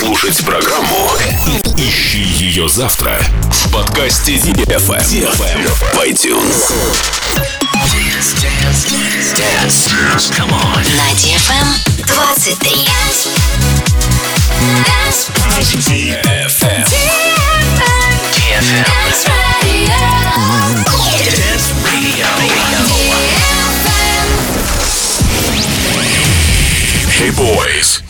Слушать программу «Ищи ее завтра» в подкасте DFM в iTunes. На DFM 23. DFM. DFM. Dance Radio. Hey boys.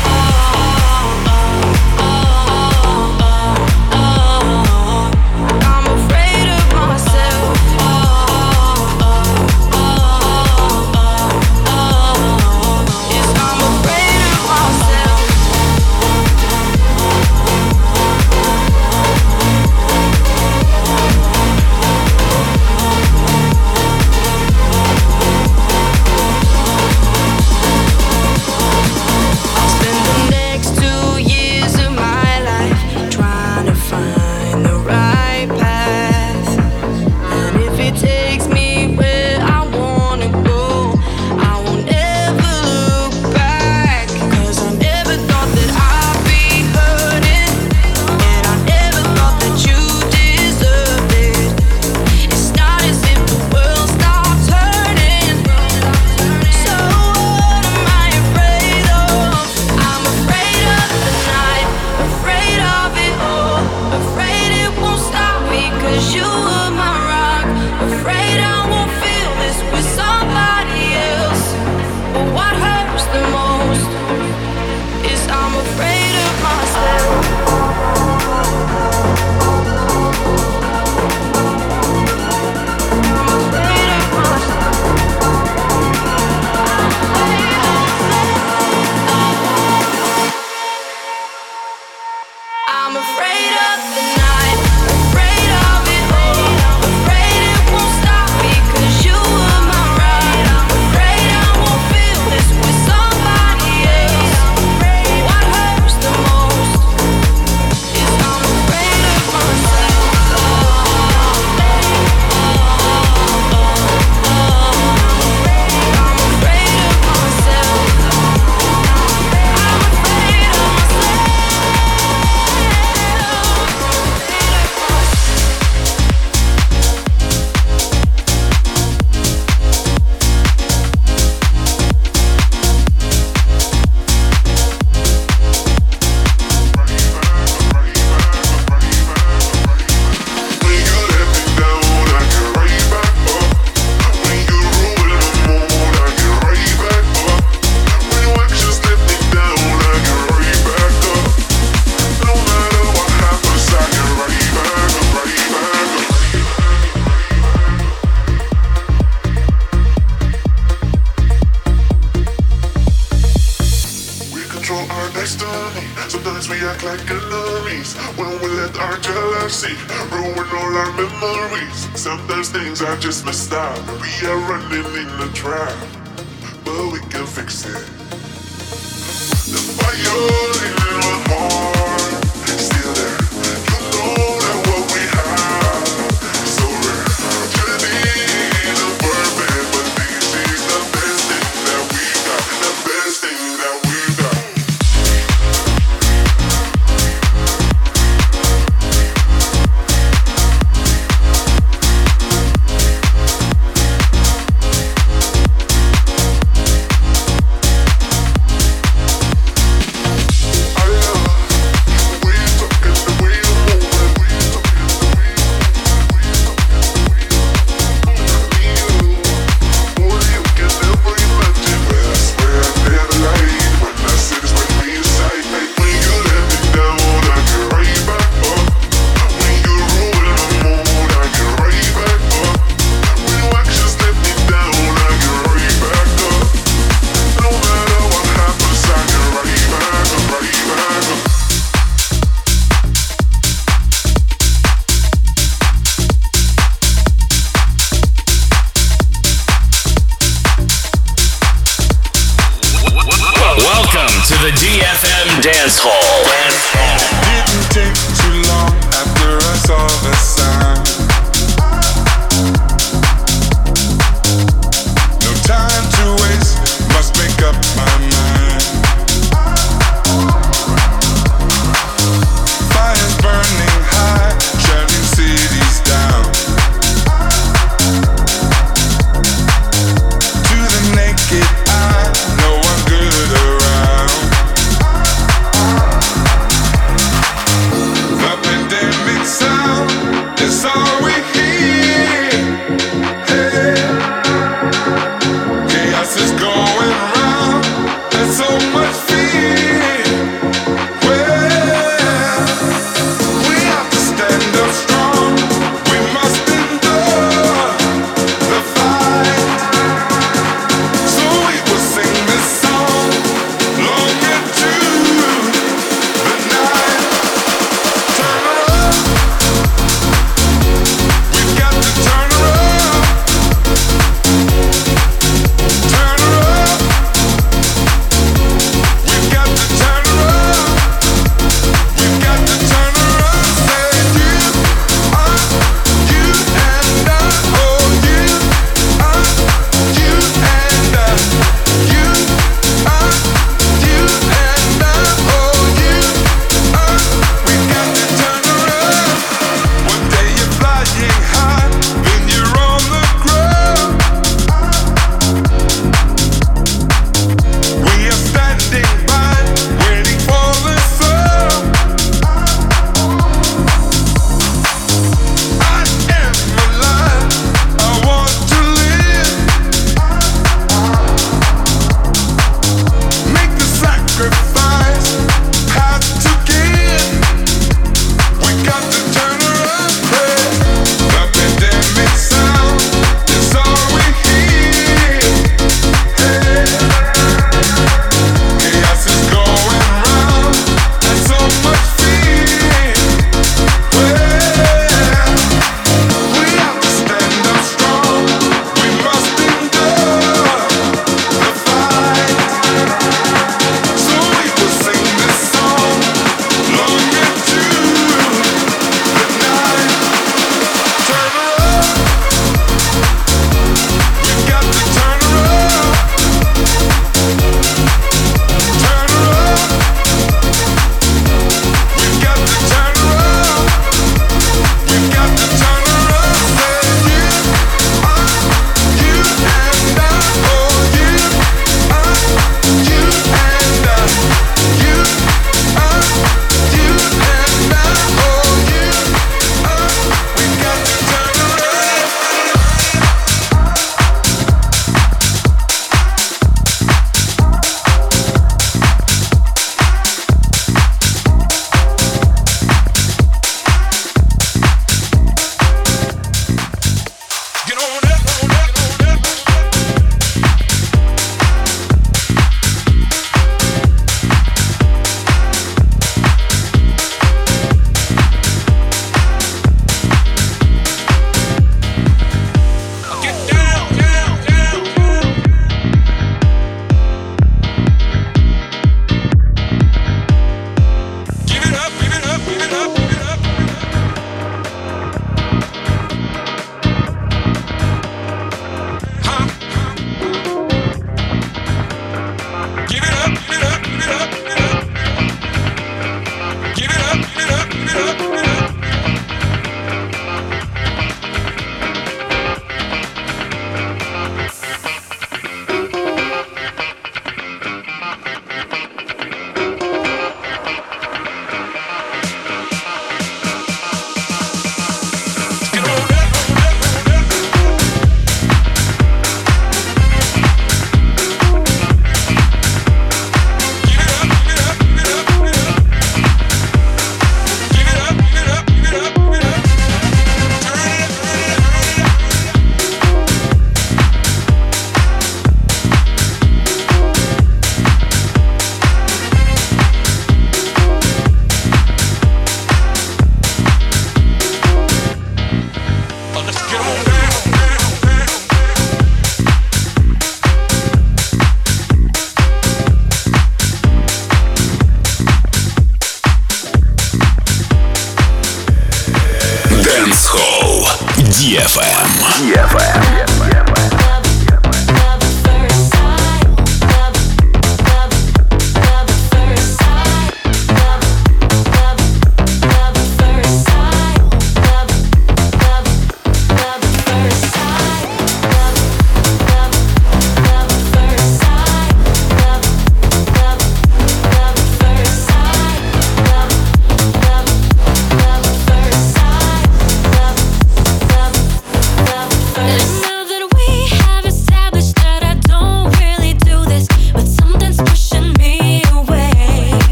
next to me. Sometimes we act like enemies when we let our jealousy ruin all our memories. Sometimes things are just messed up. We are running in the trap, but we can fix it. The fire in my heart.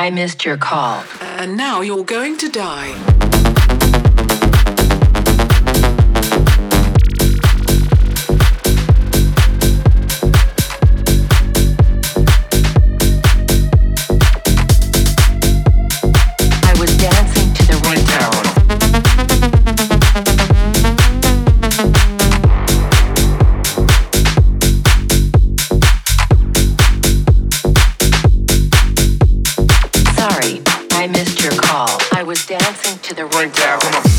I missed your call. And now you're going to die. I missed your call. I was dancing to the ringtone. I'm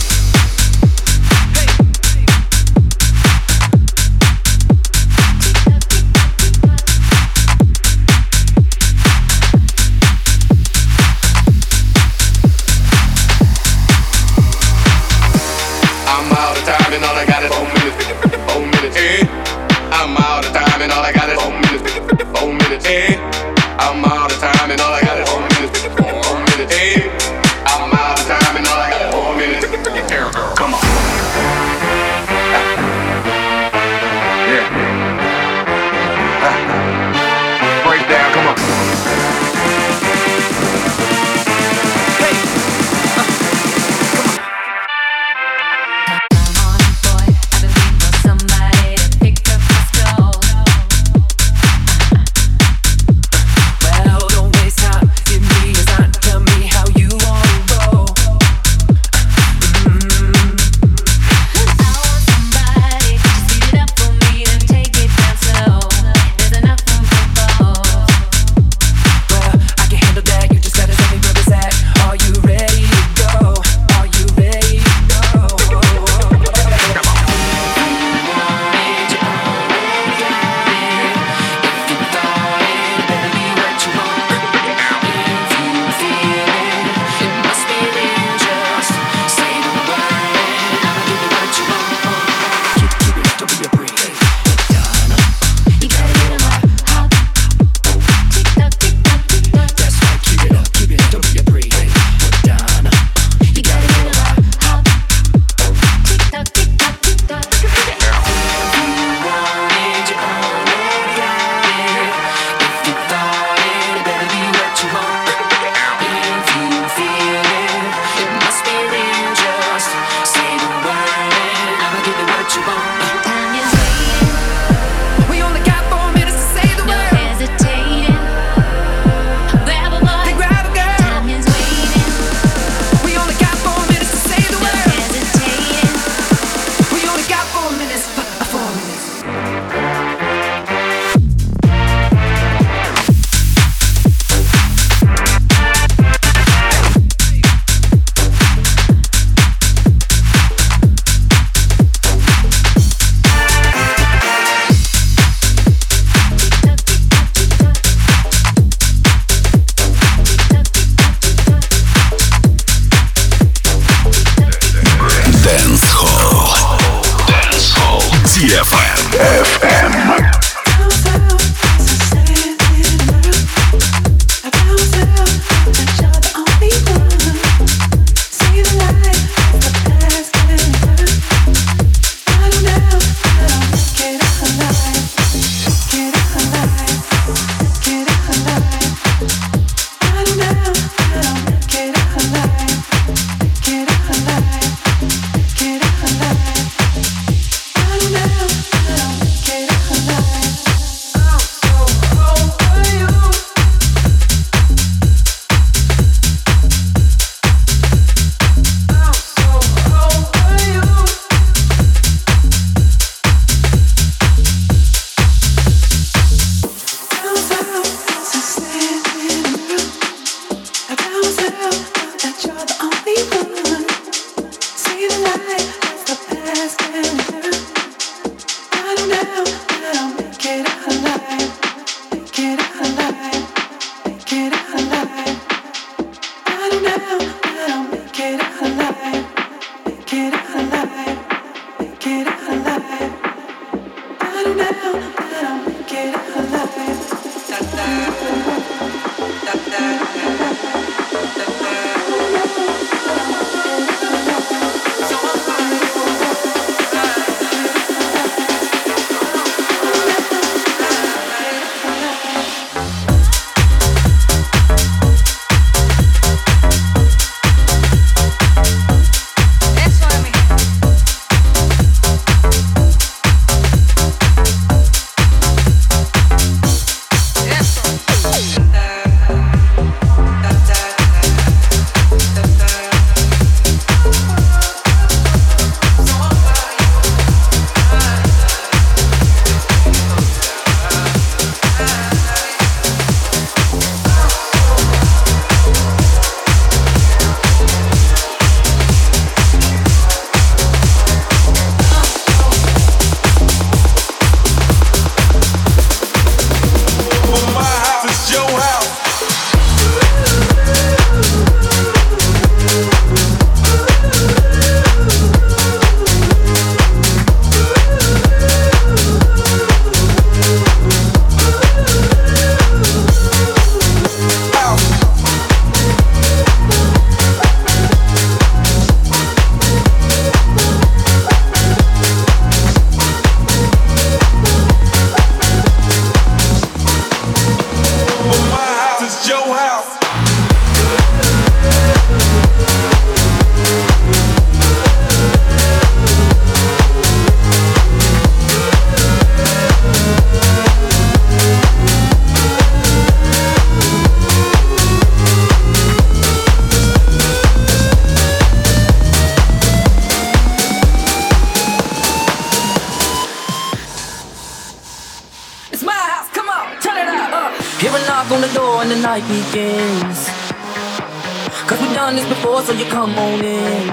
come on in.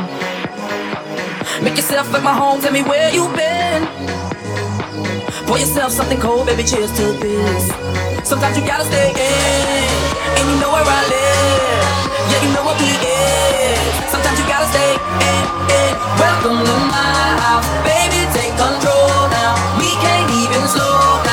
Make yourself at my home, tell me where you've been. Pour yourself something cold, baby, cheers to this. Sometimes you gotta stay in, and you know where I live. Yeah, you know what we is. Sometimes you gotta stay in, in. Welcome to my house, baby, take control now. We can't even slow down.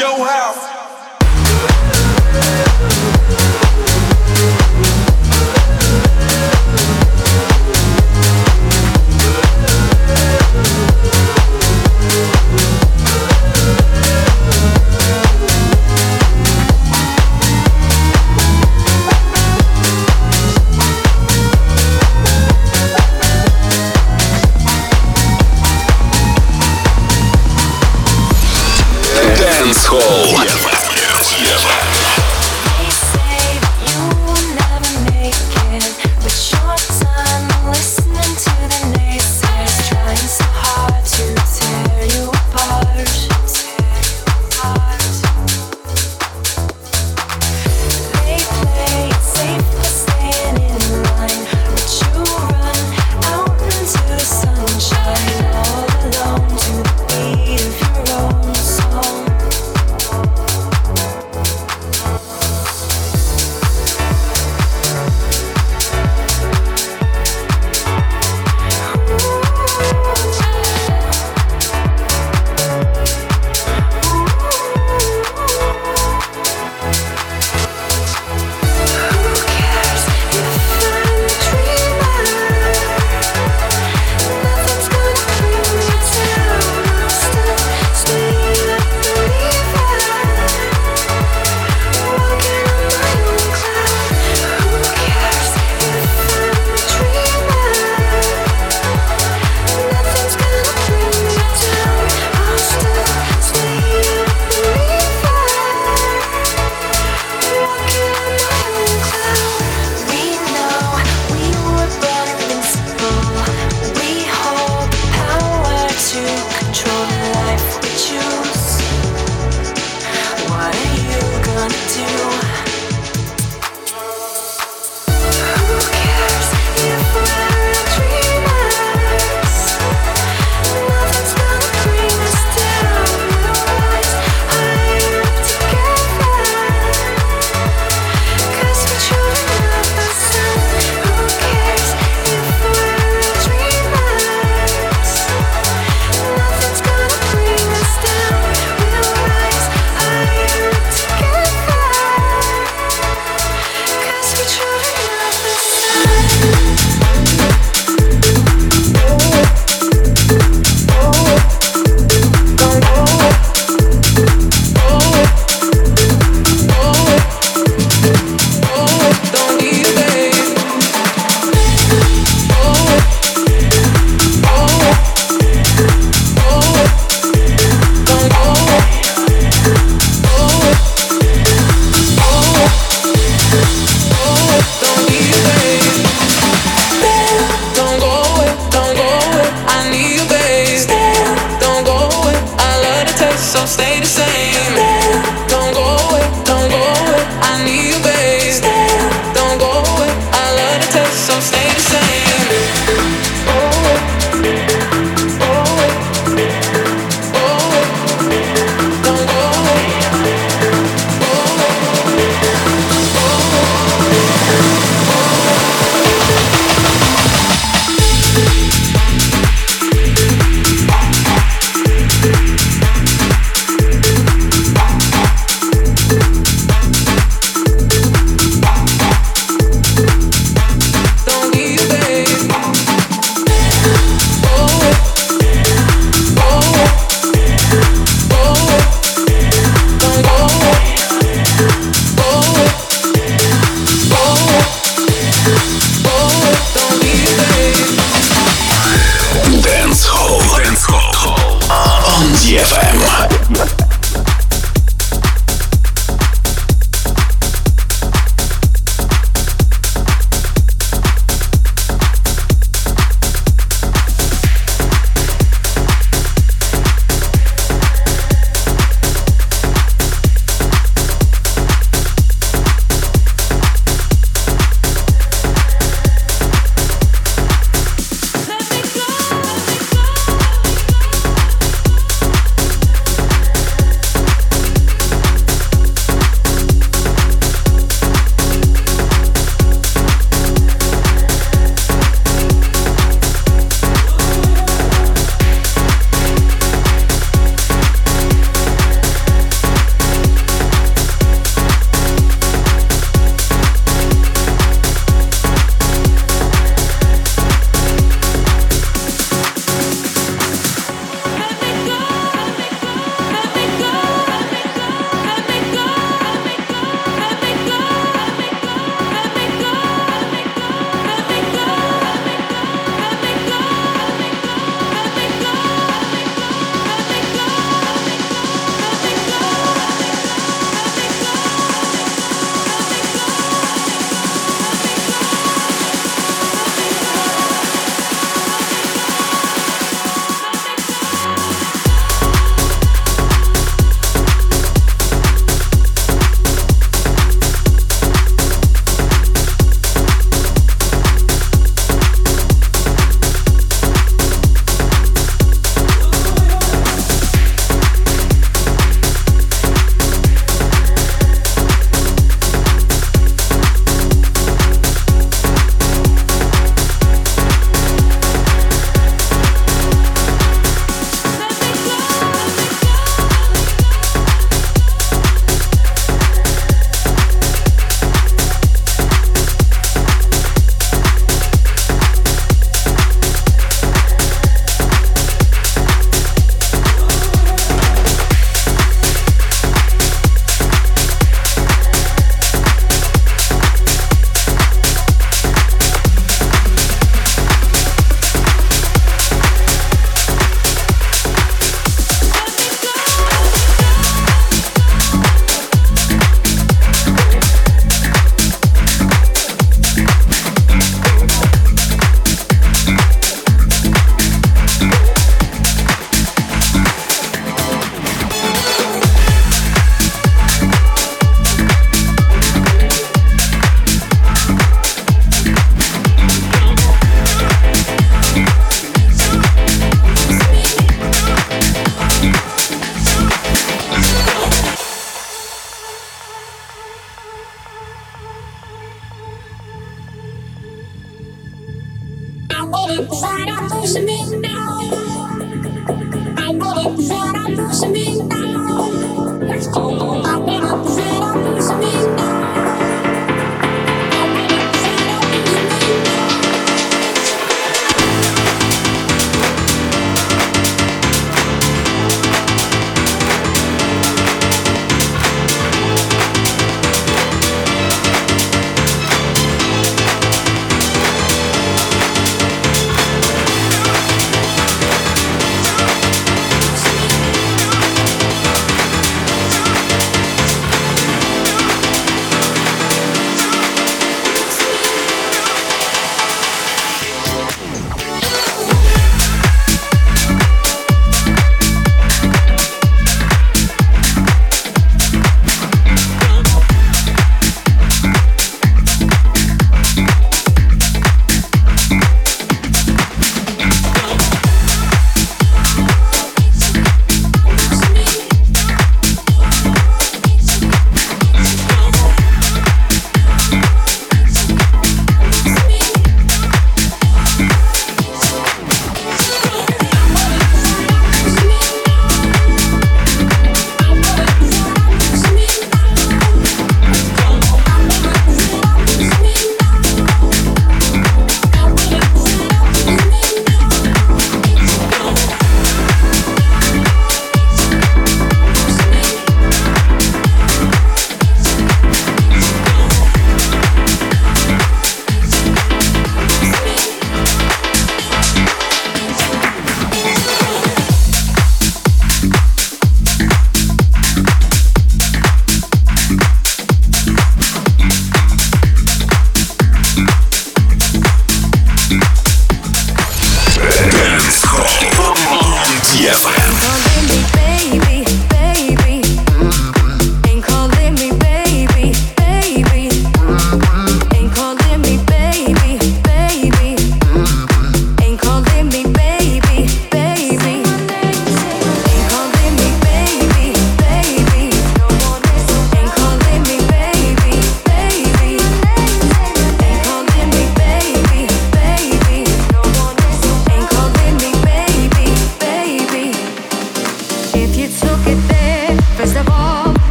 your house.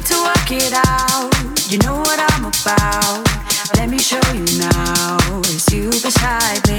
need to work it out. You know what I'm about. Let me show you now. It's you beside me.